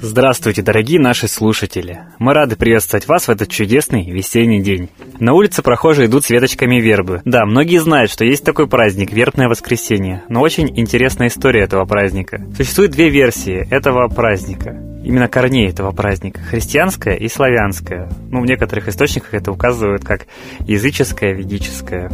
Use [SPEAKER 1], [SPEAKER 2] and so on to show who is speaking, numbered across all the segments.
[SPEAKER 1] Здравствуйте, дорогие наши слушатели! Мы рады приветствовать вас в этот чудесный весенний день. На улице прохожие идут с веточками вербы. Да, многие знают, что есть такой праздник – вербное воскресенье, но очень интересная история этого праздника. Существует две версии этого праздника именно корней этого праздника – христианская и славянская. Ну, в некоторых источниках это указывают как языческая, ведическая.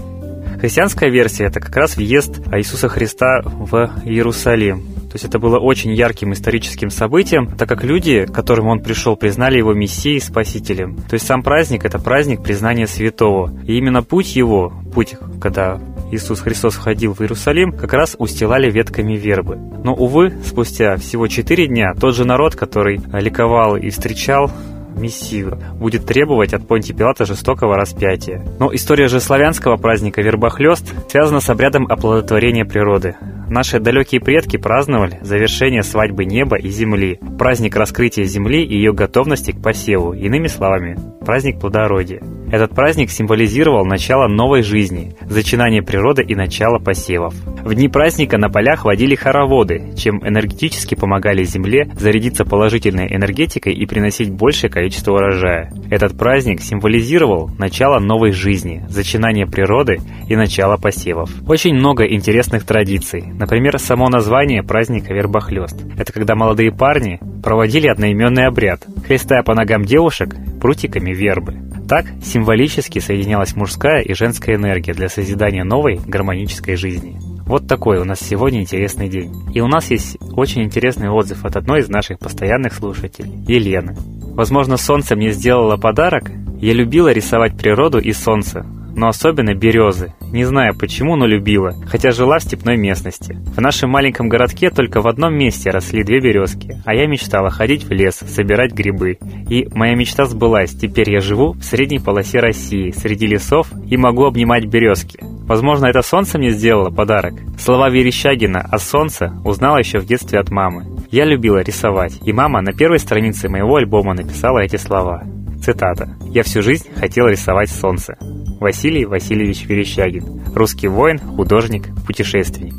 [SPEAKER 1] Христианская версия – это как раз въезд Иисуса Христа в Иерусалим. То есть это было очень ярким историческим событием, так как люди, к которым он пришел, признали его мессией и спасителем. То есть сам праздник – это праздник признания святого. И именно путь его, путь, когда Иисус Христос входил в Иерусалим, как раз устилали ветками вербы. Но, увы, спустя всего четыре дня тот же народ, который ликовал и встречал Мессию, будет требовать от Понти Пилата жестокого распятия. Но история же славянского праздника Вербохлёст связана с обрядом оплодотворения природы. Наши далекие предки праздновали завершение свадьбы неба и земли, праздник раскрытия земли и ее готовности к посеву, иными словами, праздник плодородия. Этот праздник символизировал начало новой жизни, зачинание природы и начало посевов. В дни праздника на полях водили хороводы, чем энергетически помогали земле зарядиться положительной энергетикой и приносить большее количество урожая. Этот праздник символизировал начало новой жизни, зачинание природы и начало посевов. Очень много интересных традиций, Например, само название праздника Вербохлёст. Это когда молодые парни проводили одноименный обряд, хлестая по ногам девушек прутиками вербы. Так символически соединялась мужская и женская энергия для созидания новой гармонической жизни. Вот такой у нас сегодня интересный день. И у нас есть очень интересный отзыв от одной из наших постоянных слушателей, Елены. Возможно, солнце мне сделало подарок. Я любила рисовать природу и солнце, но особенно березы. Не знаю почему, но любила, хотя жила в степной местности. В нашем маленьком городке только в одном месте росли две березки, а я мечтала ходить в лес, собирать грибы. И моя мечта сбылась, теперь я живу в средней полосе России, среди лесов и могу обнимать березки. Возможно, это солнце мне сделало подарок. Слова Верещагина о солнце узнала еще в детстве от мамы. Я любила рисовать, и мама на первой странице моего альбома написала эти слова. Цитата. «Я всю жизнь хотел рисовать солнце». Василий Васильевич Верещагин. Русский воин, художник, путешественник.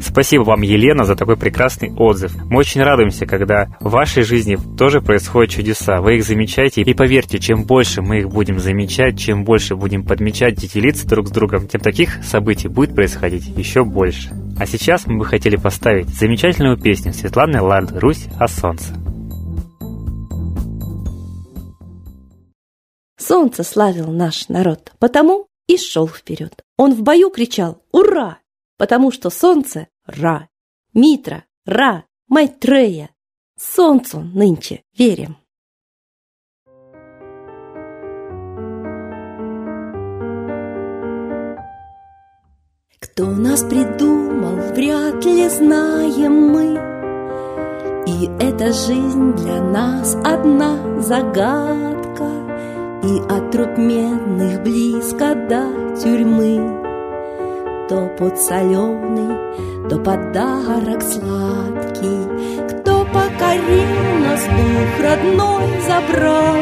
[SPEAKER 1] Спасибо вам, Елена, за такой прекрасный отзыв. Мы очень радуемся, когда в вашей жизни тоже происходят чудеса. Вы их замечаете. И поверьте, чем больше мы их будем замечать, чем больше будем подмечать, делиться друг с другом, тем таких событий будет происходить еще больше. А сейчас мы бы хотели поставить замечательную песню Светланы Ланд «Русь о солнце».
[SPEAKER 2] Солнце славил наш народ, потому и шел вперед. Он в бою кричал «Ура!», потому что солнце — Ра, Митра, Ра, Майтрея. Солнцу нынче верим. Кто нас придумал, вряд ли знаем мы. И эта жизнь для нас одна загадка. И от труп медных близко до тюрьмы То под соленый, то подарок сладкий. Кто покорил нас, дух родной забрал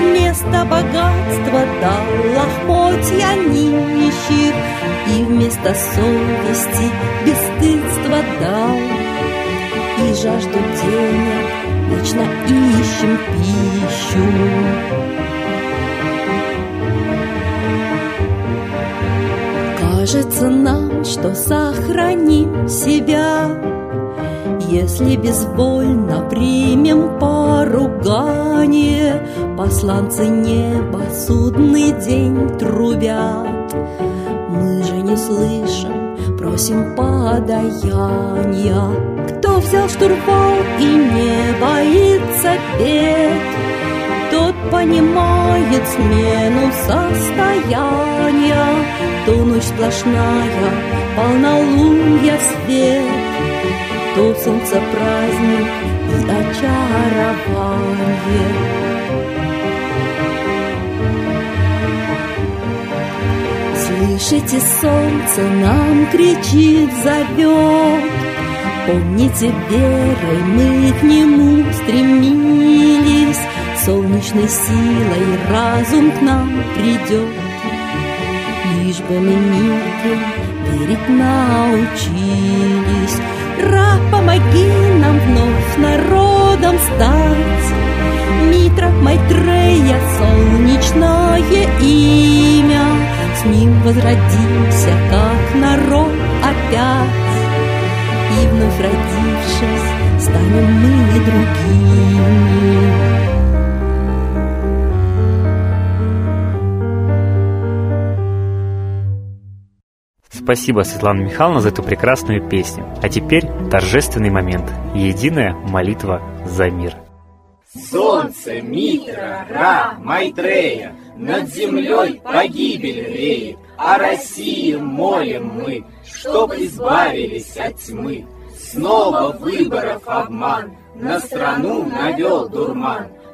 [SPEAKER 2] Вместо богатства дал лохмотья нищих И вместо совести бесстыдства дал. И жажду денег вечно ищем пищу Кажется нам, что сохраним себя, Если безвольно примем поругание, Посланцы неба судный день трубят. Мы же не слышим, просим подаяния. Кто взял штурвал и не боится бед, Тот понимает смену состояния, то ночь сплошная, полнолунья свет, То солнце праздник и очарование. Слышите, солнце нам кричит, зовет, Помните, верой мы к нему стремились, Солнечной силой разум к нам придет лишь бы миру верить научились. Ра, помоги нам вновь, народ, народом стать. Митра Майтрея, солнечное имя, С ним возродимся, как народ опять. И вновь родившись, станем мы другими.
[SPEAKER 1] Спасибо, Светлана Михайловна, за эту прекрасную песню. А теперь торжественный момент. Единая молитва за мир.
[SPEAKER 3] Солнце, Митра, Ра, Майтрея, Над землей погибель реет, О России молим мы, Чтоб избавились от тьмы. Снова выборов обман, На страну навел дурман,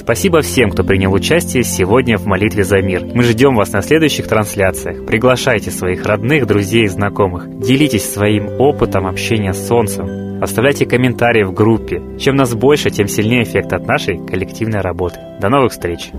[SPEAKER 1] Спасибо всем, кто принял участие сегодня в молитве за мир. Мы ждем вас на следующих трансляциях. Приглашайте своих родных, друзей и знакомых. Делитесь своим опытом общения с Солнцем. Оставляйте комментарии в группе. Чем нас больше, тем сильнее эффект от нашей коллективной работы. До новых встреч!